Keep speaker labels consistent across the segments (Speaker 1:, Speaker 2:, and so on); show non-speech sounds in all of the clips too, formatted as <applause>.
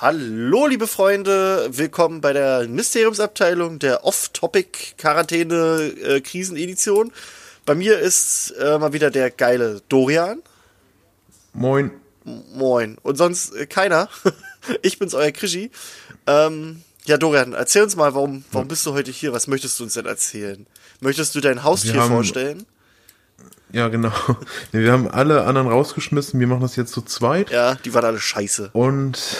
Speaker 1: Hallo, liebe Freunde, willkommen bei der Mysteriumsabteilung der Off-Topic-Quarantäne-Krisenedition. Bei mir ist äh, mal wieder der geile Dorian.
Speaker 2: Moin.
Speaker 1: Moin. Und sonst äh, keiner. <laughs> ich bin's, euer Krischi. Ähm, ja, Dorian, erzähl uns mal, warum, warum bist du heute hier? Was möchtest du uns denn erzählen? Möchtest du dein Haustier vorstellen?
Speaker 2: Ja, genau. <laughs> Nee, wir haben alle anderen rausgeschmissen. Wir machen das jetzt zu zweit.
Speaker 1: Ja, die waren alle scheiße.
Speaker 2: Und,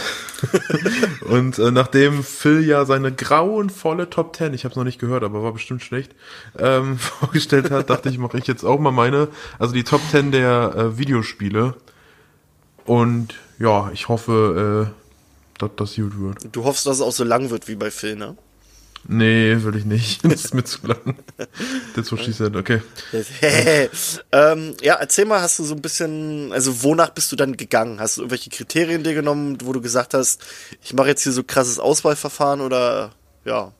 Speaker 2: <laughs> und äh, nachdem Phil ja seine grauenvolle Top 10, ich habe es noch nicht gehört, aber war bestimmt schlecht, ähm, <laughs> vorgestellt hat, dachte ich, mache ich jetzt auch mal meine, also die Top 10 der äh, Videospiele. Und ja, ich hoffe, äh, dass das gut wird.
Speaker 1: Du hoffst, dass es auch so lang wird wie bei Phil, ne?
Speaker 2: Nee, will ich nicht. <laughs> Das ist mir zu lang. That's what she said, okay. <laughs>
Speaker 1: ähm, ja, erzähl mal, hast du so ein bisschen, also wonach bist du dann gegangen? Hast du irgendwelche Kriterien dir genommen, wo du gesagt hast, ich mache jetzt hier so krasses Auswahlverfahren oder ja?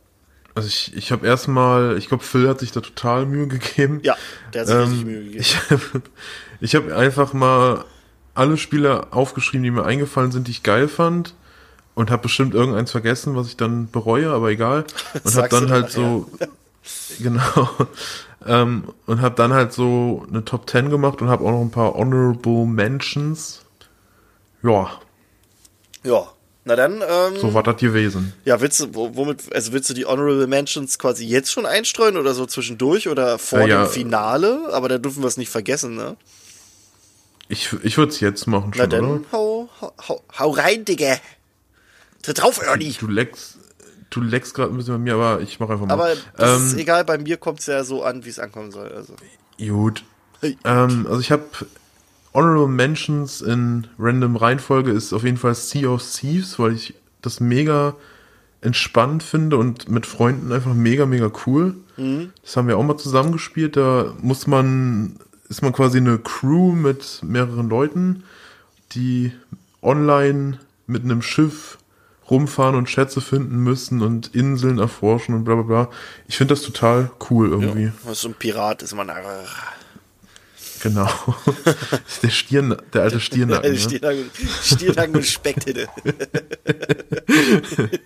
Speaker 2: Also ich, ich habe erstmal, ich glaube, Phil hat sich da total Mühe gegeben.
Speaker 1: Ja, der hat sich richtig
Speaker 2: Ähm,
Speaker 1: Mühe gegeben.
Speaker 2: Ich habe ich hab einfach mal alle Spiele aufgeschrieben, die mir eingefallen sind, die ich geil fand. Und habe bestimmt irgendeins vergessen, was ich dann bereue, aber egal. <laughs> Und habe dann
Speaker 1: dann
Speaker 2: halt so, <laughs> genau, ähm, und habe dann halt so eine Top 10 gemacht und habe auch noch ein paar Honorable Mentions. Ja,
Speaker 1: Ja, na dann, ähm,
Speaker 2: so war das gewesen.
Speaker 1: ja, willst du, wo- womit, also willst du die Honorable Mentions quasi jetzt schon einstreuen oder so zwischendurch oder vor
Speaker 2: Ja, ja.
Speaker 1: dem Finale? Aber da dürfen wir es nicht vergessen, ne?
Speaker 2: Ich, ich würde es jetzt machen
Speaker 1: Na
Speaker 2: schon,
Speaker 1: dann,
Speaker 2: oder?
Speaker 1: hau, hau, hau, hau rein, Digga. Tritt drauf, Ernie.
Speaker 2: Du leckst, du leckst gerade ein bisschen bei mir, aber ich mache einfach mal.
Speaker 1: Aber das ist
Speaker 2: ähm,
Speaker 1: egal, bei mir kommt es ja so an, wie es ankommen soll. Also.
Speaker 2: Gut.
Speaker 1: Hey.
Speaker 2: Ähm, also ich habe Honorable Mentions in random Reihenfolge ist auf jeden Fall Sea of Thieves, weil ich das mega entspannt finde und mit Freunden einfach mega, mega cool. Das haben wir auch mal zusammengespielt. Da muss man, ist man quasi eine Crew mit mehreren Leuten, die online mit einem Schiff rumfahren und Schätze finden müssen und Inseln erforschen und bla bla bla. Ich finde das total cool irgendwie.
Speaker 1: Was so ein Pirat ist man.
Speaker 2: Genau. <laughs> der Stirn, der alte Stiernacken. ne?
Speaker 1: Stiernacken, Stiernacken und Specktitte. <laughs>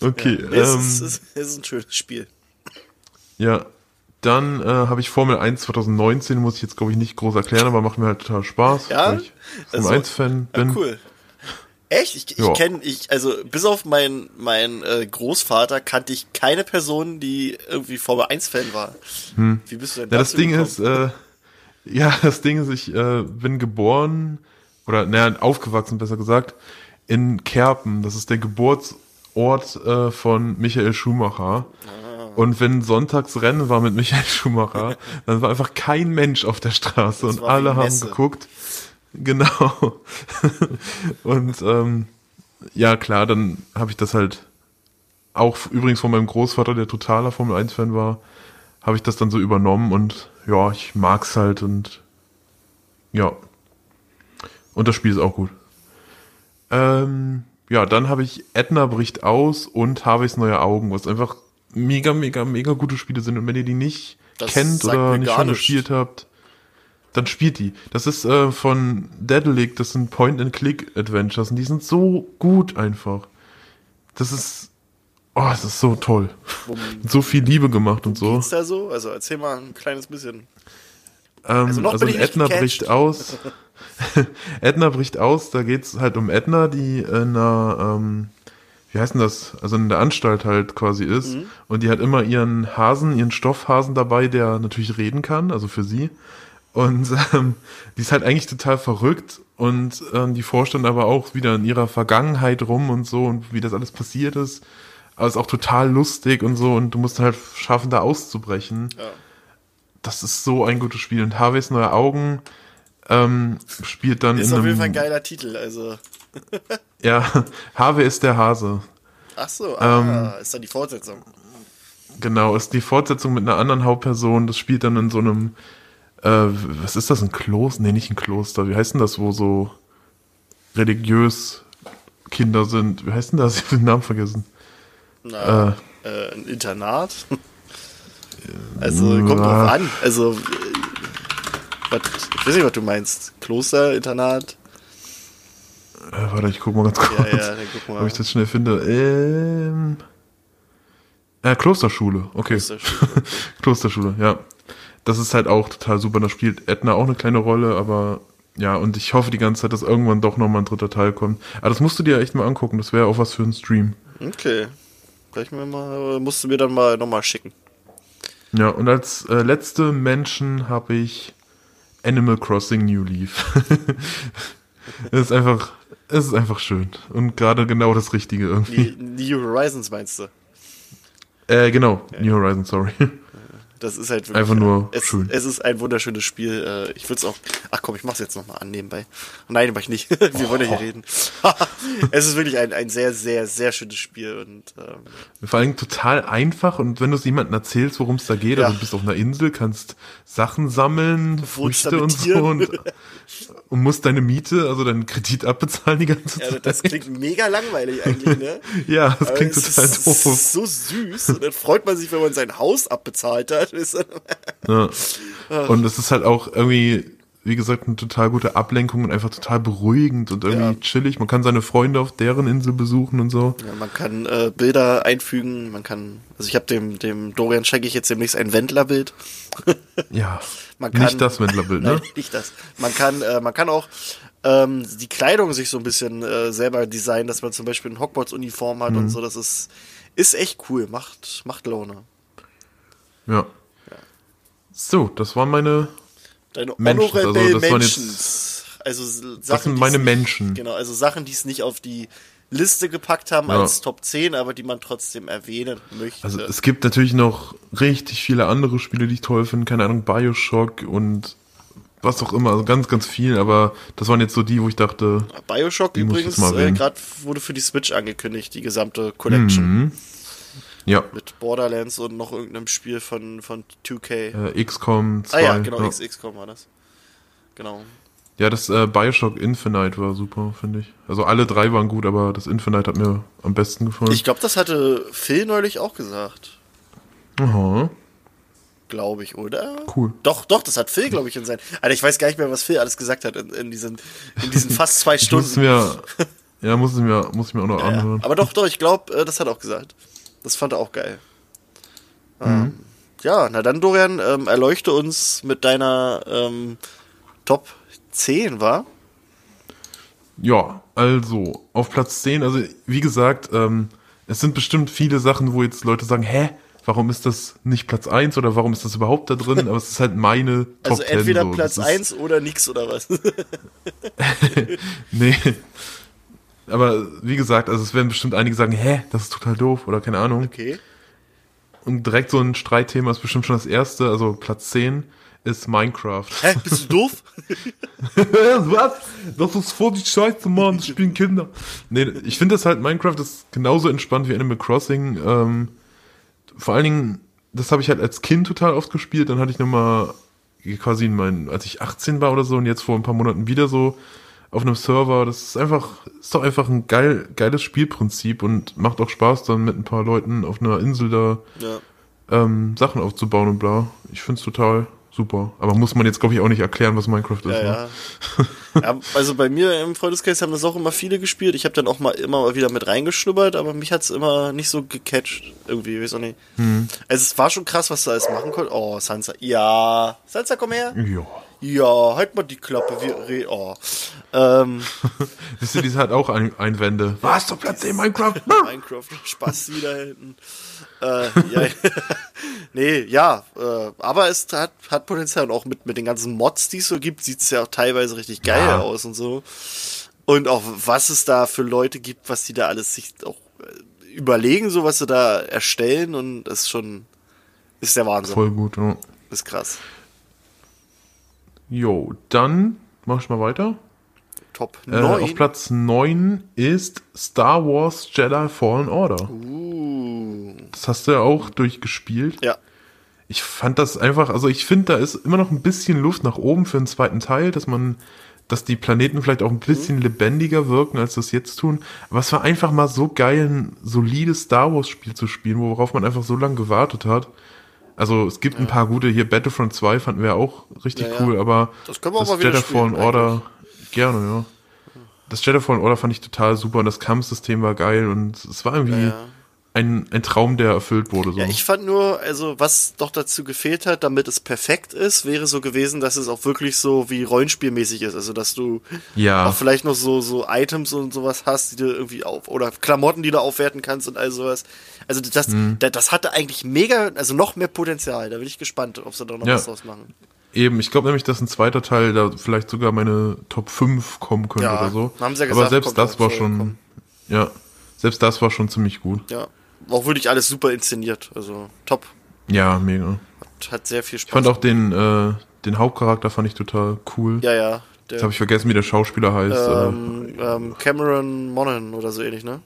Speaker 2: Okay,
Speaker 1: Nee, es,
Speaker 2: ähm,
Speaker 1: ist, es ist ein schönes Spiel.
Speaker 2: ja. Dann äh, habe ich Formel 1 2019, muss ich jetzt glaube ich nicht groß erklären, aber macht mir halt total Spaß,
Speaker 1: Ja?
Speaker 2: ich Formel
Speaker 1: Also,
Speaker 2: 1 Fan
Speaker 1: Ja,
Speaker 2: bin.
Speaker 1: cool. Echt? Ich, ich kenne, ich, also bis auf meinen mein, äh, Großvater kannte ich keine Person, die irgendwie Formel 1-Fan war. Wie bist du denn
Speaker 2: Hm. Ja, das Ding
Speaker 1: gekommen?
Speaker 2: ist, äh, ja, <laughs> das Ding ist, ich äh, bin geboren, oder naja, aufgewachsen besser gesagt, in Kerpen. Das ist der Geburtsort äh, von Michael Schumacher.
Speaker 1: Ah.
Speaker 2: Und wenn sonntags Rennen war mit Michael Schumacher, <laughs> dann war einfach kein Mensch auf der Straße und
Speaker 1: war wie
Speaker 2: alle haben geguckt. Genau. <laughs> und ähm, ja, klar, dann habe ich das halt auch übrigens von meinem Großvater, der totaler Formel 1-Fan war, habe ich das dann so übernommen und ja, ich mag's halt und ja. Und das Spiel ist auch gut. Ähm, ja, dann habe ich Edna bricht aus und Harveys neue Augen, was einfach mega, mega, mega gute Spiele sind. Und wenn ihr die nicht
Speaker 1: Das
Speaker 2: kennt oder nicht schon gespielt habt, dann spielt die. Das ist äh, von Dedalic, das sind Point-and-Click-Adventures und die sind so gut einfach. Das ist, oh, das ist so toll. Mit so viel Liebe gemacht und so.
Speaker 1: Geht's da so? Also erzähl mal ein kleines bisschen.
Speaker 2: Ähm,
Speaker 1: Also noch
Speaker 2: also
Speaker 1: bin ich nicht
Speaker 2: Edna bricht aus. <laughs> Edna bricht aus, da geht's halt um Edna, die in einer, ähm, wie heißt denn das? Also in der Anstalt halt quasi ist.
Speaker 1: Mhm.
Speaker 2: Und die hat immer ihren Hasen, ihren Stoffhasen dabei, der natürlich reden kann, also für sie. Und ähm, die ist halt eigentlich total verrückt und ähm, die forscht dann aber auch wieder in ihrer Vergangenheit rum und so und wie das alles passiert ist. Aber ist auch total lustig und so und du musst halt schaffen, da auszubrechen.
Speaker 1: Ja.
Speaker 2: Das ist so ein gutes Spiel. Und Harveys neue Augen ähm, spielt dann
Speaker 1: Ist auf jeden Fall ein geiler Titel. Also, <laughs>
Speaker 2: Ja, Harvey ist der Hase.
Speaker 1: ach so,
Speaker 2: Ähm,
Speaker 1: ah, ist dann die Fortsetzung.
Speaker 2: Genau, ist die Fortsetzung mit einer anderen Hauptperson. Das spielt dann in so einem, äh, was ist das, ein Kloster? Nee, nicht ein Kloster. Wie heißt denn das, wo so religiös Kinder sind? Wie heißt denn das? <laughs> Ich habe den Namen vergessen.
Speaker 1: Na, äh, ein Internat? <laughs> also, kommt drauf an. Also, äh, was, ich weiß nicht, was du meinst. Kloster, Internat?
Speaker 2: Äh, warte, ich guck mal ganz kurz,
Speaker 1: Ja, ja, mal.
Speaker 2: ob ich das schnell finde. Ähm, äh, Klosterschule, okay.
Speaker 1: Klosterschule, <laughs>
Speaker 2: Klosterschule, ja. Das ist halt auch total super. Da spielt Edna auch eine kleine Rolle, aber ja, und ich hoffe die ganze Zeit, dass irgendwann doch nochmal ein dritter Teil kommt. Aber das musst du dir echt mal angucken. Das wäre auch was für einen Stream.
Speaker 1: Okay. Gleich mir mal, musst du mir dann mal nochmal schicken.
Speaker 2: Ja, und als äh, letzte Menschen habe ich Animal Crossing New Leaf. es <laughs> ist einfach, es ist einfach schön. Und gerade genau das Richtige irgendwie.
Speaker 1: New Horizons meinst du?
Speaker 2: Äh, genau, New Horizon, sorry.
Speaker 1: Das ist halt wirklich,
Speaker 2: Einfach nur
Speaker 1: es,
Speaker 2: schön.
Speaker 1: Es ist ein wunderschönes Spiel. Äh, Ich würde es auch. Ach komm, ich mach's jetzt nochmal an nebenbei. Nein, mach ich nicht. <laughs> Wir wollen ja hier reden. <laughs> es ist wirklich ein, ein sehr, sehr, sehr schönes Spiel und ähm,
Speaker 2: Vor allem total einfach und wenn du es jemandem erzählst, worum es da geht,
Speaker 1: Ja.
Speaker 2: also du bist auf einer Insel, kannst Sachen sammeln, Früchte und so und, <laughs> und musst deine Miete, also deinen Kredit abbezahlen die ganze
Speaker 1: ja,
Speaker 2: Zeit.
Speaker 1: das klingt mega langweilig eigentlich, ne?
Speaker 2: Ja, das
Speaker 1: Aber
Speaker 2: klingt total
Speaker 1: ist
Speaker 2: doof.
Speaker 1: so süß. Und dann freut man sich, wenn man sein Haus abbezahlt hat. Du?
Speaker 2: Ja. Und es ist halt auch irgendwie, wie gesagt, eine total gute Ablenkung und einfach total beruhigend und irgendwie
Speaker 1: Ja.
Speaker 2: chillig. Man kann seine Freunde auf deren Insel besuchen und so.
Speaker 1: Ja, man kann äh, Bilder einfügen, man kann, also ich habe dem, dem Dorian schenke ich jetzt demnächst ein Wendlerbild. <laughs>
Speaker 2: Ja,
Speaker 1: Man kann,
Speaker 2: nicht das Wendlerbild, ne? <laughs>
Speaker 1: Nein, nicht das. Man kann, äh, man kann auch ähm, die Kleidung sich so ein bisschen äh, selber designen, dass man zum Beispiel eine Hogwarts-Uniform hat
Speaker 2: Mhm.
Speaker 1: und so. Das ist, ist echt cool, macht, macht Laune.
Speaker 2: Ja. So, das waren meine,
Speaker 1: Deine
Speaker 2: Menschen, also das waren
Speaker 1: Mentions. Also Sachen,
Speaker 2: das sind meine Menschen.
Speaker 1: Genau, also Sachen, die es nicht auf die Liste gepackt haben
Speaker 2: Ja.
Speaker 1: als Top 10, aber die man trotzdem erwähnen möchte.
Speaker 2: Also es gibt natürlich noch richtig viele andere Spiele, die ich toll finde. Keine Ahnung, Bioshock und was auch immer. Also ganz, ganz viel. Aber das waren jetzt so die, wo ich dachte,
Speaker 1: Bioshock übrigens,
Speaker 2: jetzt
Speaker 1: äh, gerade wurde für die Switch angekündigt, die gesamte Collection.
Speaker 2: Mhm. Ja,
Speaker 1: Mit Borderlands und noch irgendeinem Spiel von, von 2K.
Speaker 2: äh, XCOM 2.
Speaker 1: ah ja, genau,
Speaker 2: ja.
Speaker 1: XXCOM war das. Genau.
Speaker 2: Ja, das äh, Bioshock Infinite war super, finde ich. Also alle drei waren gut, aber das Infinite hat mir am besten gefallen.
Speaker 1: Ich glaube, das hatte Phil neulich auch gesagt.
Speaker 2: Aha,
Speaker 1: Glaube ich, oder?
Speaker 2: cool.
Speaker 1: Doch, doch, das hat Phil, glaube ich, in sein. Alter, ich weiß gar nicht mehr, was Phil alles gesagt hat in, in, diesen, in diesen <laughs> fast zwei Stunden.
Speaker 2: mir, <laughs> ja, muss ich mir, muss ich mir auch noch
Speaker 1: Ja,
Speaker 2: anhören.
Speaker 1: aber doch, doch, ich glaube, äh, das hat er auch gesagt. Das fand er auch geil. Ähm, ja, na dann, Dorian, ähm, erleuchte uns mit deiner ähm, Top 10, war?
Speaker 2: Ja, also auf Platz 10, also wie gesagt, ähm, es sind bestimmt viele Sachen, wo jetzt Leute sagen, hä, warum ist das nicht Platz 1 oder warum ist das überhaupt da drin? <laughs> Aber es ist halt meine Top
Speaker 1: Also
Speaker 2: 10.
Speaker 1: entweder
Speaker 2: so.
Speaker 1: Platz
Speaker 2: Das ist-
Speaker 1: 1 oder nix oder was? <laughs>
Speaker 2: Nee. Aber wie gesagt, also es werden bestimmt einige sagen, hä, das ist total doof oder keine Ahnung.
Speaker 1: Okay.
Speaker 2: Und direkt so ein Streitthema ist bestimmt schon das erste, also Platz 10 ist Minecraft.
Speaker 1: Hä, bist du doof? <laughs>
Speaker 2: Was? Das ist voll die Scheiße, Mann, das spielen Kinder. Nee, ich finde das halt, Minecraft ist genauso entspannt wie Animal Crossing. Ähm, vor allen Dingen, das habe ich halt als Kind total oft gespielt, dann hatte ich nochmal quasi in meinen, als ich 18 war oder so und jetzt vor ein paar Monaten wieder so auf einem Server. Das ist einfach, ist doch einfach ein geil, geiles Spielprinzip und macht auch Spaß, dann mit ein paar Leuten auf einer Insel da
Speaker 1: Ja.
Speaker 2: ähm, Sachen aufzubauen und bla. Ich find's total super. Aber muss man jetzt, glaube ich, auch nicht erklären, was Minecraft ist.
Speaker 1: Ja,
Speaker 2: ne?
Speaker 1: ja. ja. Also bei mir im Freundeskreis haben das auch immer viele gespielt. Ich habe dann auch mal immer mal wieder mit reingeschnuppert, aber mich hat's immer nicht so gecatcht. Irgendwie, weiß auch nicht.
Speaker 2: Hm.
Speaker 1: Also es war schon krass, was du alles machen konntest. Oh, Sansa. Ja. Sansa, komm her.
Speaker 2: Ja.
Speaker 1: Ja, halt mal die Klappe. Wir oh. Ähm, <laughs>
Speaker 2: Wisst ihr, die hat auch ein Einwände. Was, du Platz 10 Minecraft? <laughs>
Speaker 1: Minecraft, Spaß wieder hinten. Äh, ja. <laughs> nee, ja, äh, aber es hat, hat Potenzial und auch mit, mit den ganzen Mods, die es so gibt, sieht's ja auch teilweise richtig geil
Speaker 2: Ja.
Speaker 1: aus und so. Und auch was es da für Leute gibt, was die da alles sich auch äh, überlegen, so was sie da erstellen und das ist schon, ist der Wahnsinn.
Speaker 2: Voll gut, ja.
Speaker 1: Ist krass.
Speaker 2: Jo, dann mach ich mal weiter.
Speaker 1: Top
Speaker 2: Äh,
Speaker 1: 9.
Speaker 2: auf Platz 9 ist Star Wars Jedi Fallen Order.
Speaker 1: uh,
Speaker 2: Das hast du ja auch durchgespielt.
Speaker 1: ja.
Speaker 2: Ich fand das einfach, also ich finde, da ist immer noch ein bisschen Luft nach oben für den zweiten Teil, dass man, dass die Planeten vielleicht auch ein bisschen lebendiger wirken, als das jetzt tun. Aber es war einfach mal so geil, ein solides Star Wars Spiel zu spielen, worauf man einfach so lange gewartet hat. Also es gibt ein paar gute, hier Battlefront 2 fanden wir auch richtig
Speaker 1: Ja, ja.
Speaker 2: cool, aber
Speaker 1: Das können wir
Speaker 2: das Jedi Fallen Order gerne, ja. das Jedi Fallen Order fand ich total super und das Kampfsystem war geil und es war irgendwie
Speaker 1: Ja, ja.
Speaker 2: Ein, ein Traum, der erfüllt wurde. So.
Speaker 1: Ja, ich fand nur, also was doch dazu gefehlt hat, damit es perfekt ist, wäre so gewesen, dass es auch wirklich so wie Rollenspielmäßig ist. Also dass du
Speaker 2: Ja.
Speaker 1: auch vielleicht noch so, so Items und sowas hast, die du irgendwie auf, oder Klamotten, die du aufwerten kannst und all sowas. Also das,
Speaker 2: Mhm.
Speaker 1: da- das hatte eigentlich mega, also noch mehr Potenzial. Da bin ich gespannt, ob sie da noch
Speaker 2: Ja.
Speaker 1: was draus machen.
Speaker 2: Eben, ich glaube nämlich, dass ein zweiter Teil da vielleicht sogar meine Top 5 kommen könnte
Speaker 1: Ja,
Speaker 2: oder so.
Speaker 1: haben sie ja
Speaker 2: Aber
Speaker 1: gesagt,
Speaker 2: selbst
Speaker 1: kommt
Speaker 2: das war schon, ja, selbst das war schon ziemlich gut.
Speaker 1: Ja. Auch wirklich alles super inszeniert. Also top.
Speaker 2: Ja, mega.
Speaker 1: Hat, hat sehr viel Spaß.
Speaker 2: Ich fand auch den, äh, den Hauptcharakter fand ich total cool.
Speaker 1: Ja, ja. Der,
Speaker 2: Jetzt habe ich vergessen, wie der Schauspieler heißt. äh,
Speaker 1: ähm, ähm, Cameron Monaghan oder so ähnlich, ne?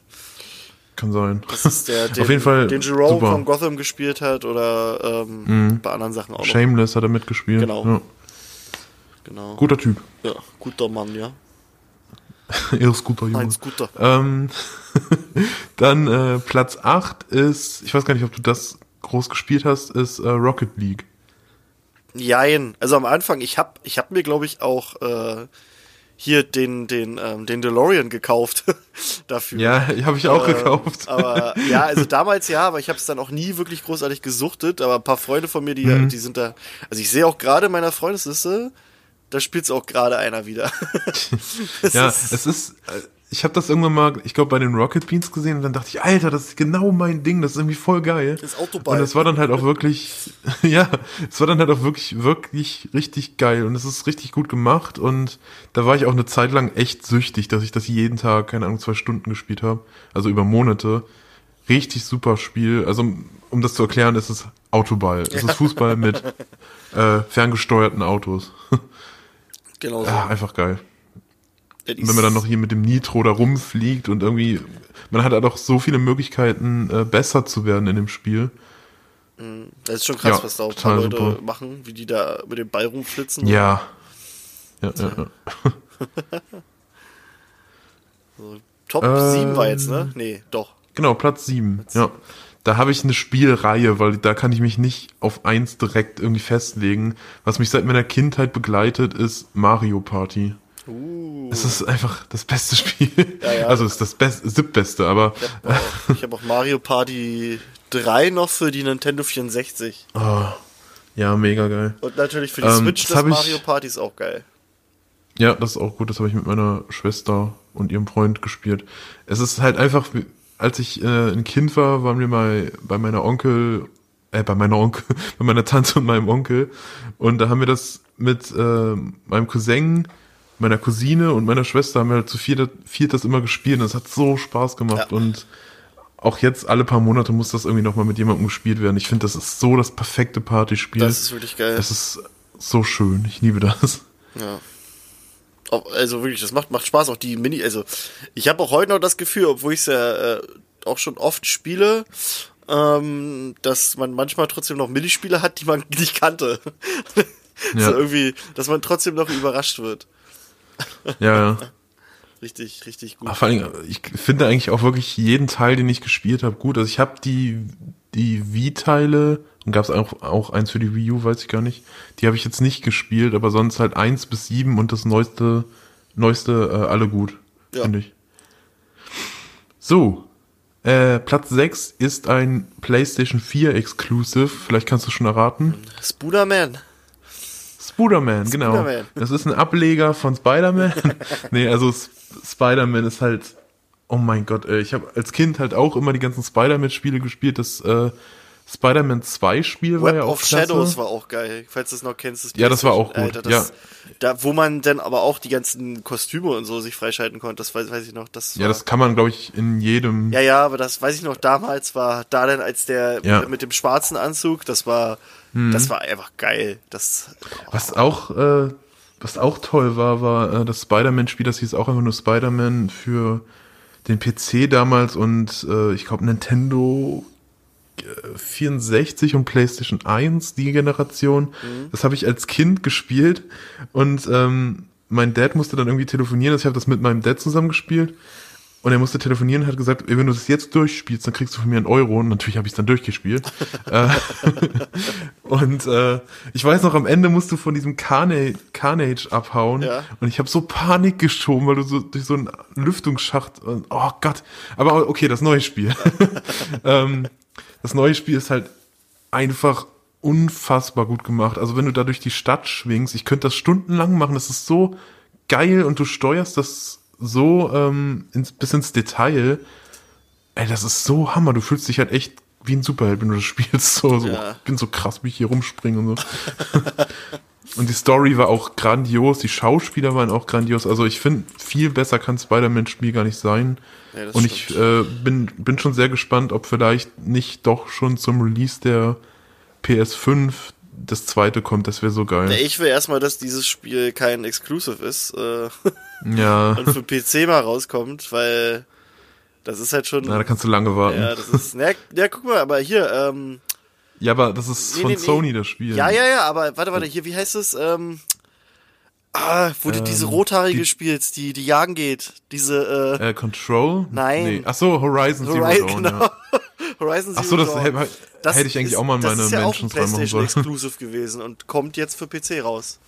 Speaker 2: kann sein.
Speaker 1: Das ist der, <laughs> den,
Speaker 2: Auf jeden Fall
Speaker 1: den Jerome
Speaker 2: super.
Speaker 1: von Gotham gespielt hat oder ähm, bei anderen Sachen auch noch.
Speaker 2: Shameless hat er mitgespielt.
Speaker 1: Genau.
Speaker 2: Ja.
Speaker 1: Genau.
Speaker 2: Guter Typ.
Speaker 1: Ja, guter Mann, ja. <laughs>
Speaker 2: er ist guter Junge.
Speaker 1: Ein Scooter.
Speaker 2: Ähm, <laughs> dann äh, Platz 8 ist, ich weiß gar nicht, ob du das groß gespielt hast, ist äh, Rocket League.
Speaker 1: Jein. Also am Anfang, ich hab, ich hab mir, glaube ich, auch äh, hier den, den, ähm, den DeLorean gekauft <laughs> dafür.
Speaker 2: Ja, habe ich auch
Speaker 1: Ähm,
Speaker 2: gekauft.
Speaker 1: Aber ja, also damals ja, aber ich habe es dann auch nie wirklich großartig gesuchtet. Aber ein paar Freunde von mir, die,
Speaker 2: Mhm.
Speaker 1: die sind da. Also ich sehe auch gerade in meiner Freundesliste, da spielt auch gerade einer wieder. <laughs>
Speaker 2: Ja,
Speaker 1: ist-
Speaker 2: es ist, äh, ich habe das irgendwann mal, ich glaube, bei den Rocket Beans gesehen und dann dachte ich, Alter, das ist genau mein Ding, das ist irgendwie voll geil.
Speaker 1: Das Autoball.
Speaker 2: Und es war dann halt auch wirklich, <laughs> ja, es war dann halt auch wirklich, wirklich richtig geil und es ist richtig gut gemacht und da war ich auch eine Zeit lang echt süchtig, dass ich das jeden Tag, keine Ahnung, zwei Stunden gespielt habe, also über Monate. Richtig super Spiel. Also, um das zu erklären, ist es Autoball. Es ist Fußball mit äh, ferngesteuerten Autos. <laughs>
Speaker 1: genau so.
Speaker 2: Ja, einfach geil. Und wenn man dann noch hier mit dem Nitro da rumfliegt und irgendwie, man hat halt auch so viele Möglichkeiten, äh, besser zu werden in dem Spiel.
Speaker 1: Das ist schon krass,
Speaker 2: Ja,
Speaker 1: was da auch ein paar Leute
Speaker 2: super.
Speaker 1: machen, wie die da mit dem Ball rumflitzen.
Speaker 2: Ja. Ja, ja, ja. <laughs>
Speaker 1: Top
Speaker 2: Ähm,
Speaker 1: 7 war jetzt, ne? Nee, doch.
Speaker 2: Genau, Platz 7. Ja. Da habe ich eine Spielreihe, weil da kann ich mich nicht auf eins direkt irgendwie festlegen. Was mich seit meiner Kindheit begleitet, ist Mario Party.
Speaker 1: Uh,
Speaker 2: Es ist einfach das beste Spiel.
Speaker 1: Ja, ja. <laughs>
Speaker 2: Also es ist das beste, siebtbeste, aber
Speaker 1: ich habe auch, hab auch Mario Party 3 noch für die Nintendo 64.
Speaker 2: oh, ja, mega geil.
Speaker 1: Und natürlich für die
Speaker 2: Ähm,
Speaker 1: Switch
Speaker 2: das
Speaker 1: das
Speaker 2: ich-
Speaker 1: Mario Party ist auch geil.
Speaker 2: Ja, das ist auch gut. Das habe ich mit meiner Schwester und ihrem Freund gespielt. Es ist halt einfach, als ich äh, ein Kind war, waren wir mal bei meiner Onkel, äh, bei meiner Onkel, <laughs> bei meiner Tante und meinem Onkel. Und da haben wir das mit äh, meinem Cousin, meiner Cousine und meiner Schwester haben wir halt zu viert, viert das immer gespielt. Und es hat so Spaß gemacht.
Speaker 1: Ja.
Speaker 2: Und auch jetzt alle paar Monate muss das irgendwie nochmal mit jemandem gespielt werden. Ich finde, das ist so das perfekte Partyspiel.
Speaker 1: Das ist wirklich geil.
Speaker 2: Das ist so schön. Ich liebe das.
Speaker 1: Ja. Also wirklich, das macht, macht Spaß, auch die Mini, also ich habe auch heute noch das Gefühl, obwohl ich es ja äh, auch schon oft spiele, ähm, dass man manchmal trotzdem noch Minispiele hat, die man <laughs> nicht kannte.
Speaker 2: Ja.
Speaker 1: So irgendwie, dass man trotzdem noch überrascht wird.
Speaker 2: Ja, ja. <laughs>
Speaker 1: Richtig, richtig gut.
Speaker 2: Ach, vor allem, ich finde eigentlich auch wirklich jeden Teil, den ich gespielt habe, gut. Also ich habe die, die Wii-Teile und gab es auch, auch eins für die Wii U, weiß ich gar nicht. Die habe ich jetzt nicht gespielt, aber sonst halt eins bis sieben und das neueste, neueste äh, alle gut,
Speaker 1: Ja.
Speaker 2: finde ich. So, äh, Platz 6 ist ein PlayStation 4 Exclusive. Vielleicht kannst du schon erraten.
Speaker 1: Spooderman.
Speaker 2: Spider-Man, genau.
Speaker 1: Spider-Man.
Speaker 2: Das ist ein Ableger von Spider-Man. <laughs> nee, also Spider-Man ist halt, oh mein Gott, ey, ich habe als Kind halt auch immer die ganzen Spider-Man-Spiele gespielt. Das äh, Spider-Man 2-Spiel war ja auch
Speaker 1: of
Speaker 2: klasse.
Speaker 1: Shadows war auch geil, falls du es noch kennst.
Speaker 2: Ja, das war auch gut,
Speaker 1: Alter, das,
Speaker 2: ja.
Speaker 1: Da, wo man dann aber auch die ganzen Kostüme und so sich freischalten konnte, das weiß, weiß ich noch. Das
Speaker 2: Ja, das kann man, glaube ich, in jedem.
Speaker 1: Ja, ja, aber das weiß ich noch, damals war da dann als der
Speaker 2: Ja.
Speaker 1: mit, mit dem schwarzen Anzug, das war, das war einfach geil. Das,
Speaker 2: Was auch, äh, was auch toll war, war äh, das Spider-Man-Spiel, das hieß auch einfach nur Spider-Man für den PC damals und äh, ich glaube Nintendo äh, 64 und PlayStation 1, die Generation. Das habe ich als Kind gespielt und ähm, mein Dad musste dann irgendwie telefonieren, also ich habe das mit meinem Dad zusammen gespielt. Und er musste telefonieren und hat gesagt, ey, wenn du das jetzt durchspielst, dann kriegst du von mir einen Euro. Und natürlich habe ich es dann durchgespielt. <laughs> Äh, <laughs> und äh, ich weiß noch, am Ende musst du von diesem Carnage, Carnage abhauen.
Speaker 1: Ja.
Speaker 2: Und ich habe so Panik geschoben, weil du so durch so einen Lüftungsschacht. Und, oh Gott. Aber okay, das neue Spiel. <laughs> ähm, das neue Spiel ist halt einfach unfassbar gut gemacht. Also wenn du da durch die Stadt schwingst, ich könnte das stundenlang machen, das ist so geil und du steuerst das so ähm, ins, bis ins Detail. Ey, das ist so Hammer. Du fühlst dich halt echt wie ein Superheld, wenn du das <laughs> spielst. So, so
Speaker 1: Ja.
Speaker 2: ich bin so krass, wie ich hier rumspringe und so. <laughs> und die Story war auch grandios, die Schauspieler waren auch grandios. Also ich finde, viel besser kann Spider-Man-Spiel gar nicht sein.
Speaker 1: Ja,
Speaker 2: und ich äh, bin, bin schon sehr gespannt, ob vielleicht nicht doch schon zum Release der PS5 das zweite kommt. Das wäre so geil.
Speaker 1: Ja, Ich will erstmal, dass dieses Spiel kein Exclusive ist äh,
Speaker 2: Ja, <laughs>
Speaker 1: und für PC mal rauskommt, weil das ist halt schon.
Speaker 2: na, da kannst du lange warten.
Speaker 1: ja,
Speaker 2: Ja,
Speaker 1: das ist. Na, ja, guck mal, aber hier, ähm,
Speaker 2: aber das ist
Speaker 1: Nee,
Speaker 2: von
Speaker 1: nee, nee.
Speaker 2: Sony das Spiel.
Speaker 1: ja, ja, ja, aber warte, warte, hier, wie heißt es? Ähm, ah, wo du diese rothaarige
Speaker 2: die-
Speaker 1: spielst, die, die jagen geht. Diese, äh,
Speaker 2: Äh, Control?
Speaker 1: Nein.
Speaker 2: Nee. Ach so, Horizon Zero
Speaker 1: Horizon,
Speaker 2: Dawn. <laughs>
Speaker 1: genau.
Speaker 2: Ja.
Speaker 1: Horizon Zero
Speaker 2: Ach so, das
Speaker 1: Dawn.
Speaker 2: hätte,
Speaker 1: Das
Speaker 2: hätte ich eigentlich
Speaker 1: ist-
Speaker 2: auch mal in
Speaker 1: das
Speaker 2: meine
Speaker 1: ist ja
Speaker 2: Mentions reinmachen
Speaker 1: PlayStation
Speaker 2: sollen.
Speaker 1: Exclusive gewesen und kommt jetzt für PC raus.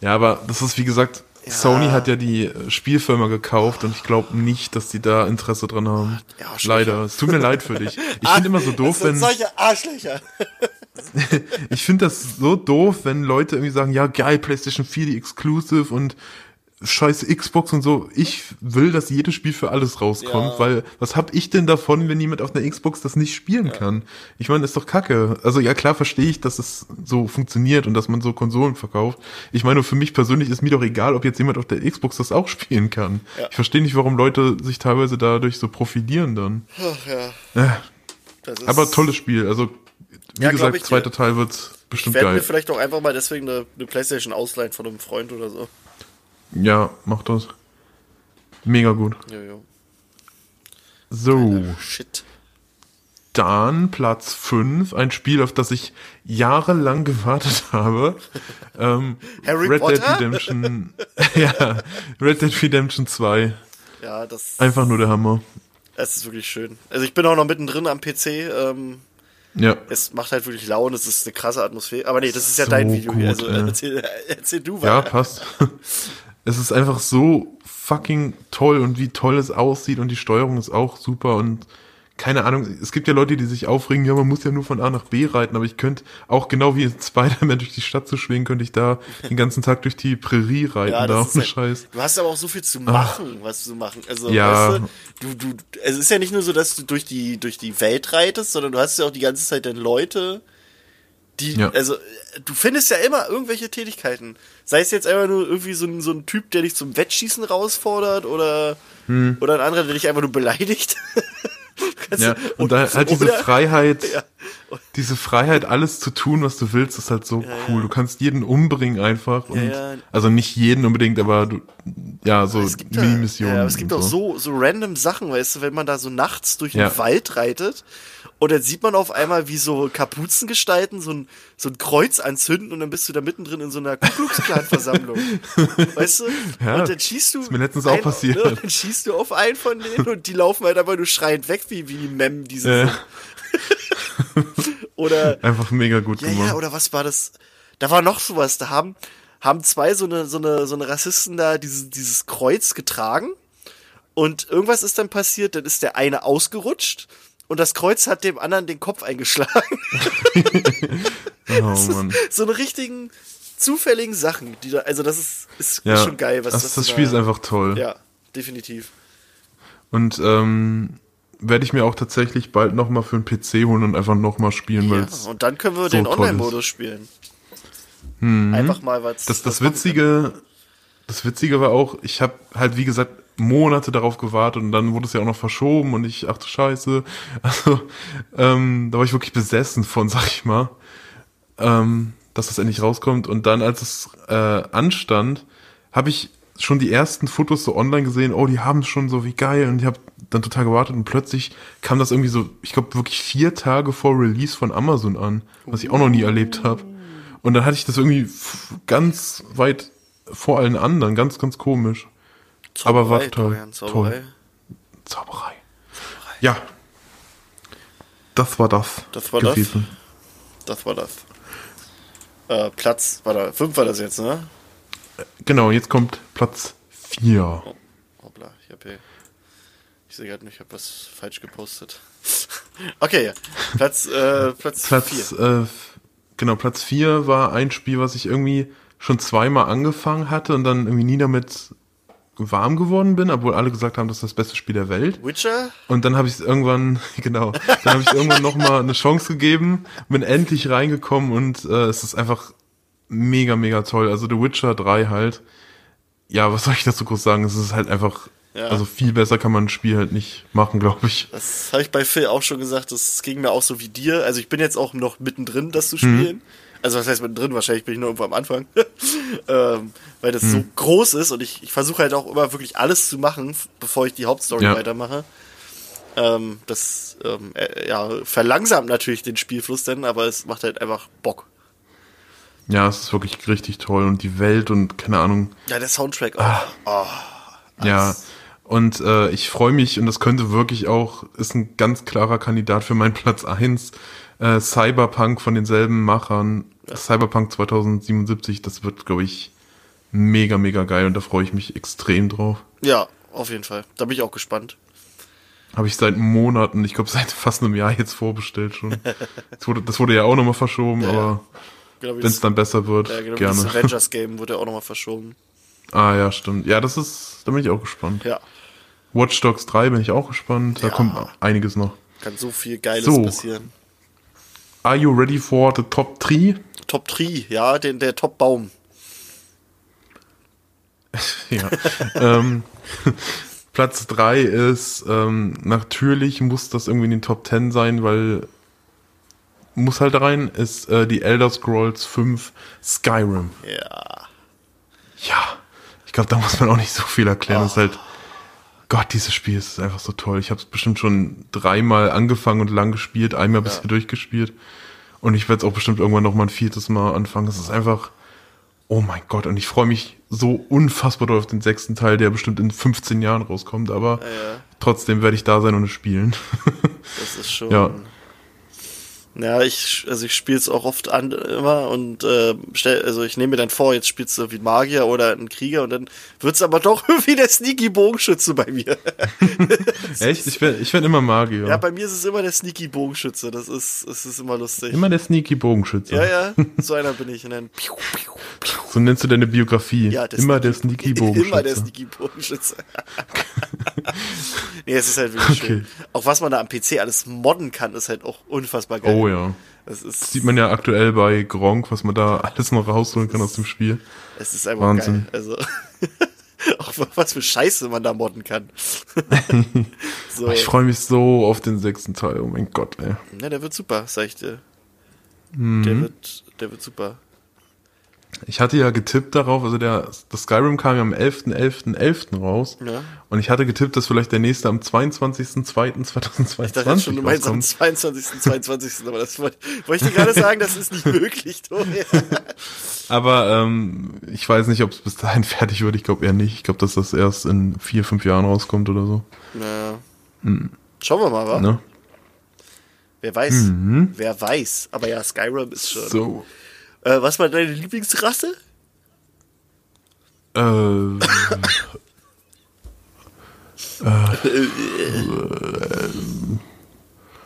Speaker 2: Ja, aber das ist wie gesagt,
Speaker 1: Ja.
Speaker 2: Sony hat ja die äh, Spielfirma gekauft und ich glaube nicht, dass die da Interesse dran haben.
Speaker 1: Ja.
Speaker 2: Leider. Es tut mir <laughs> leid für dich. Ich finde immer so doof, wenn
Speaker 1: solche Arschlöcher. <laughs>
Speaker 2: ich finde das so doof, wenn Leute irgendwie sagen, ja geil, PlayStation 4 die Exclusive und scheiße Xbox und so. Ich will, dass jedes Spiel für alles rauskommt,
Speaker 1: Ja.
Speaker 2: weil was hab ich denn davon, wenn jemand auf einer Xbox das nicht spielen kann? Ich meine, das ist doch Kacke. Also ja klar verstehe ich, dass es so funktioniert und dass man so Konsolen verkauft. Ich meine, für mich persönlich ist mir doch egal, ob jetzt jemand auf der Xbox das auch spielen kann.
Speaker 1: Ja.
Speaker 2: Ich verstehe nicht, warum Leute sich teilweise dadurch so profilieren dann.
Speaker 1: Ach ja.
Speaker 2: Äh, aber tolles Spiel. Also wie
Speaker 1: Ja,
Speaker 2: gesagt,
Speaker 1: ich
Speaker 2: zweiter Teil wird
Speaker 1: Ich
Speaker 2: bestimmt
Speaker 1: werde mir
Speaker 2: geil.
Speaker 1: vielleicht auch einfach mal deswegen eine, eine Playstation ausleihen von einem Freund oder so.
Speaker 2: Ja, mach das. Mega gut.
Speaker 1: Jojo.
Speaker 2: So,
Speaker 1: Shit.
Speaker 2: dann Platz 5, ein Spiel, auf das ich jahrelang gewartet <laughs> habe. Ähm,
Speaker 1: Harry
Speaker 2: Red Dead
Speaker 1: Potter?
Speaker 2: Redemption. <laughs> ja, Red Dead Redemption 2.
Speaker 1: Ja, das,
Speaker 2: Einfach nur der Hammer.
Speaker 1: das ist wirklich schön. Also ich bin auch noch mittendrin am PC. Ähm,
Speaker 2: Ja.
Speaker 1: es macht halt wirklich Laune, es ist eine krasse Atmosphäre. Aber nee, das ist ja
Speaker 2: So
Speaker 1: dein Video.
Speaker 2: gut,
Speaker 1: also
Speaker 2: ey.
Speaker 1: erzähl, erzähl du
Speaker 2: Ja,
Speaker 1: weiter.
Speaker 2: passt. <laughs> es ist einfach so fucking toll und wie toll es aussieht und die Steuerung ist auch super und keine Ahnung, es gibt ja Leute, die sich aufregen, ja, man muss ja nur von A nach B reiten, aber ich könnte auch genau wie in <laughs> Spider-Man durch die Stadt zu schwingen, könnte ich da den ganzen Tag durch die Prärie reiten,
Speaker 1: Ja,
Speaker 2: da
Speaker 1: das
Speaker 2: auch ne
Speaker 1: halt,
Speaker 2: Scheiß.
Speaker 1: Du hast aber auch so viel zu machen, was zu machen. Also,
Speaker 2: Ja.
Speaker 1: weißt du, du, du, es ist ja nicht nur so, dass du durch die, durch die Welt reitest, sondern du hast ja auch die ganze Zeit dann Leute, die,
Speaker 2: Ja.
Speaker 1: also, du findest ja immer irgendwelche Tätigkeiten. Sei es jetzt einfach nur irgendwie so ein, so ein Typ, der dich zum Wettschießen herausfordert oder,
Speaker 2: Hm.
Speaker 1: oder ein anderer, der dich einfach nur beleidigt. <laughs>
Speaker 2: Ja,
Speaker 1: du-
Speaker 2: und da halt diese
Speaker 1: oder-
Speaker 2: Freiheit,
Speaker 1: Ja.
Speaker 2: diese Freiheit, alles zu tun, was du willst, ist halt so cool. Du kannst jeden umbringen einfach. Und,
Speaker 1: ja.
Speaker 2: Also nicht jeden unbedingt, aber du, ja, so
Speaker 1: Es gibt, da,
Speaker 2: Mini-Missionen.
Speaker 1: ja, aber es gibt
Speaker 2: und
Speaker 1: auch so, so random Sachen, weißt du, wenn man da so nachts durch den
Speaker 2: Ja.
Speaker 1: Wald reitet und dann sieht man auf einmal, wie so Kapuzengestalten so ein, so ein Kreuz anzünden und dann bist du da mittendrin in so einer Ku Klux Klan Versammlung. <laughs> weißt du?
Speaker 2: Ja,
Speaker 1: und dann schießt du.
Speaker 2: ist mir letztens auch passiert.
Speaker 1: Ne, dann schießt du auf einen von denen und die laufen halt aber nur schreiend weg, wie, wie die Mem, die sie
Speaker 2: Äh. <laughs>
Speaker 1: Oder, <laughs>
Speaker 2: Einfach mega gut
Speaker 1: ja,
Speaker 2: gemacht.
Speaker 1: ja, oder was war das? Da war noch sowas. Da haben, haben zwei so eine, so eine, so eine Rassisten da dieses, dieses Kreuz getragen. Und irgendwas ist dann passiert, dann ist der eine ausgerutscht und das Kreuz hat dem anderen den Kopf eingeschlagen. <laughs>
Speaker 2: oh, Mann.
Speaker 1: so eine richtigen zufälligen Sachen, die da, also das ist, ist
Speaker 2: Ja,
Speaker 1: schon geil, was
Speaker 2: das,
Speaker 1: das,
Speaker 2: das
Speaker 1: da-
Speaker 2: Spiel ist einfach toll.
Speaker 1: Ja, definitiv.
Speaker 2: Und ähm, werde ich mir auch tatsächlich bald nochmal für einen PC holen und einfach nochmal spielen, weil
Speaker 1: Ja, und dann können wir
Speaker 2: so
Speaker 1: den Online-Modus spielen. Einfach mal was.
Speaker 2: das, das Witzige, das Witzige war auch, ich habe halt wie gesagt Monate darauf gewartet und dann wurde es ja auch noch verschoben und ich, ach du Scheiße, <laughs> also ähm, da war ich wirklich besessen von, sag ich mal, ähm, dass das endlich rauskommt und dann, als es äh, anstand, habe ich schon die ersten Fotos so online gesehen, oh, die haben es schon so, wie geil und ich habe dann total gewartet und plötzlich kam das irgendwie so, ich glaube wirklich vier Tage vor Release von Amazon an, was ich auch noch nie erlebt habe. Und dann hatte ich das irgendwie ganz weit vor allen anderen, ganz, ganz komisch. Aber war
Speaker 1: Zauberei,
Speaker 2: toll.
Speaker 1: Zauberei.
Speaker 2: Zauberei. Ja. Das war das.
Speaker 1: Das war
Speaker 2: gewesen.
Speaker 1: das. Das war das. Äh, Platz, war da, fünf war das jetzt, ne?
Speaker 2: Genau, jetzt kommt Platz 4.
Speaker 1: Oh, hoppla, ich hab hier. Ich sehe gerade nicht, ich habe was falsch gepostet. <laughs> okay, ja. Platz, äh, Platz,
Speaker 2: Platz, äh, genau, Platz 4 war ein Spiel, was ich irgendwie schon zweimal angefangen hatte und dann irgendwie nie damit warm geworden bin, obwohl alle gesagt haben, das ist das beste Spiel der Welt.
Speaker 1: Witcher?
Speaker 2: Und dann habe ich es irgendwann, <laughs> genau, dann habe ich irgendwann nochmal eine Chance gegeben, bin endlich reingekommen und äh, es ist einfach mega, mega toll. Also The Witcher 3 halt. Ja, was soll ich dazu groß sagen? Es ist halt einfach,
Speaker 1: Ja.
Speaker 2: also viel besser kann man ein Spiel halt nicht machen, glaube ich.
Speaker 1: Das habe ich bei Phil auch schon gesagt, das ging mir auch so wie dir. Also ich bin jetzt auch noch mittendrin, das zu spielen. Also was heißt mittendrin? Wahrscheinlich bin ich nur irgendwo am Anfang. <laughs> ähm, weil das so groß ist und ich, ich versuche halt auch immer wirklich alles zu machen, bevor ich die Hauptstory
Speaker 2: Ja.
Speaker 1: weitermache. Ähm, das ähm, äh, ja, verlangsamt natürlich den Spielfluss dann, aber es macht halt einfach Bock.
Speaker 2: Ja, es ist wirklich richtig toll und die Welt und keine Ahnung.
Speaker 1: Ja, der Soundtrack auch. Oh,
Speaker 2: Ja. Und äh, ich freue mich und das könnte wirklich auch, ist ein ganz klarer Kandidat für meinen Platz eins Äh, Cyberpunk von denselben Machern. Cyberpunk 2077, das wird, glaube ich, mega, mega geil und da freue ich mich extrem drauf.
Speaker 1: ja, auf jeden Fall. Da bin ich auch gespannt.
Speaker 2: Habe ich seit Monaten, ich glaube seit fast einem Jahr jetzt vorbestellt schon. <laughs> Das wurde, das wurde ja auch nochmal verschoben, aber
Speaker 1: Genau
Speaker 2: wenn es dann besser wird,
Speaker 1: ja, genau wie das
Speaker 2: gerne.
Speaker 1: Avengers-Game <laughs> wurde ja auch nochmal verschoben.
Speaker 2: Ah ja, stimmt. Ja, das ist, da bin ich auch gespannt.
Speaker 1: Ja,
Speaker 2: Watch Dogs 3 bin ich auch gespannt. Da
Speaker 1: Ja.
Speaker 2: kommt einiges noch.
Speaker 1: kann so viel Geiles
Speaker 2: So.
Speaker 1: passieren.
Speaker 2: Are you ready for the top 3?
Speaker 1: Top 3, ja, den, der Top-Baum. <laughs>
Speaker 2: Ja. ähm, <laughs> Platz 3 ist, ähm, natürlich muss das irgendwie in den Top 10 sein, weil muss halt rein, ist äh, die Elder Scrolls 5 Skyrim.
Speaker 1: Ja.
Speaker 2: Ja, ich glaube, da muss man auch nicht so viel erklären. Das ist halt, Gott, dieses Spiel ist einfach so toll. Ich habe es bestimmt schon dreimal angefangen und lang gespielt, einmal bisher durchgespielt. Und ich werde es auch bestimmt irgendwann noch mal ein viertes Mal anfangen. Es ist einfach, oh mein Gott. Und ich freue mich so unfassbar doll auf den sechsten Teil, der bestimmt in 15 Jahren rauskommt. Aber
Speaker 1: ja.
Speaker 2: trotzdem werde ich da sein und es spielen.
Speaker 1: Das ist <laughs> schon.
Speaker 2: Ja.
Speaker 1: Ja, ich, also ich spiele es auch oft an immer und äh, stell, also ich nehme mir dann vor, jetzt spielst du wie ein Magier oder ein Krieger und dann wird's aber doch <laughs> irgendwie der sneaky Bogenschütze bei mir. <laughs>
Speaker 2: Echt? Ich werde ich werd immer Magier.
Speaker 1: Ja, bei mir ist es immer der sneaky Bogenschütze. Das ist, das ist immer lustig.
Speaker 2: immer der sneaky Bogenschütze.
Speaker 1: ja, ja, so einer bin ich. Und dann piu, piu, piu.
Speaker 2: So nennst du deine Biografie.
Speaker 1: Ja, <laughs>
Speaker 2: immer der sneaky Bogenschütze.
Speaker 1: Immer der sneaky Bogenschütze. Nee, es ist halt wirklich schön. Auch was man da am PC alles modden kann, ist halt auch unfassbar geil.
Speaker 2: Oh ja.
Speaker 1: Das ist,
Speaker 2: Sieht man ja aktuell bei Gronk, was man da alles noch rausholen kann aus dem Spiel.
Speaker 1: es ist einfach
Speaker 2: Wahnsinn.
Speaker 1: geil. Also, <laughs> auch was für Scheiße man da modden kann. <laughs> so,
Speaker 2: Ich freue mich so auf den sechsten Teil. Oh mein Gott, ey.
Speaker 1: ja, der wird super, sag ich dir.
Speaker 2: Mhm.
Speaker 1: Der wird, der wird super.
Speaker 2: Ich hatte ja getippt darauf, also der, das Skyrim kam ja am 11.11.11. raus.
Speaker 1: Ja.
Speaker 2: Und ich hatte getippt, dass vielleicht der nächste am 22.02.2022
Speaker 1: Ich dachte schon, du meinst am
Speaker 2: rauskommt.
Speaker 1: 22., 22., aber das wollte, wollte ich dir gerade sagen, das ist nicht <laughs> möglich, Tobi.
Speaker 2: Aber ähm, ich weiß nicht, ob es bis dahin <laughs> fertig wird. Ich glaube eher nicht. Ich glaube, dass das erst in vier, fünf Jahren rauskommt oder so.
Speaker 1: Ja. Schauen wir mal, wa?
Speaker 2: Ne?
Speaker 1: Wer weiß. Wer weiß. Aber ja, Skyrim ist schon.
Speaker 2: So.
Speaker 1: Äh, was war deine Lieblingsrasse?
Speaker 2: Äh,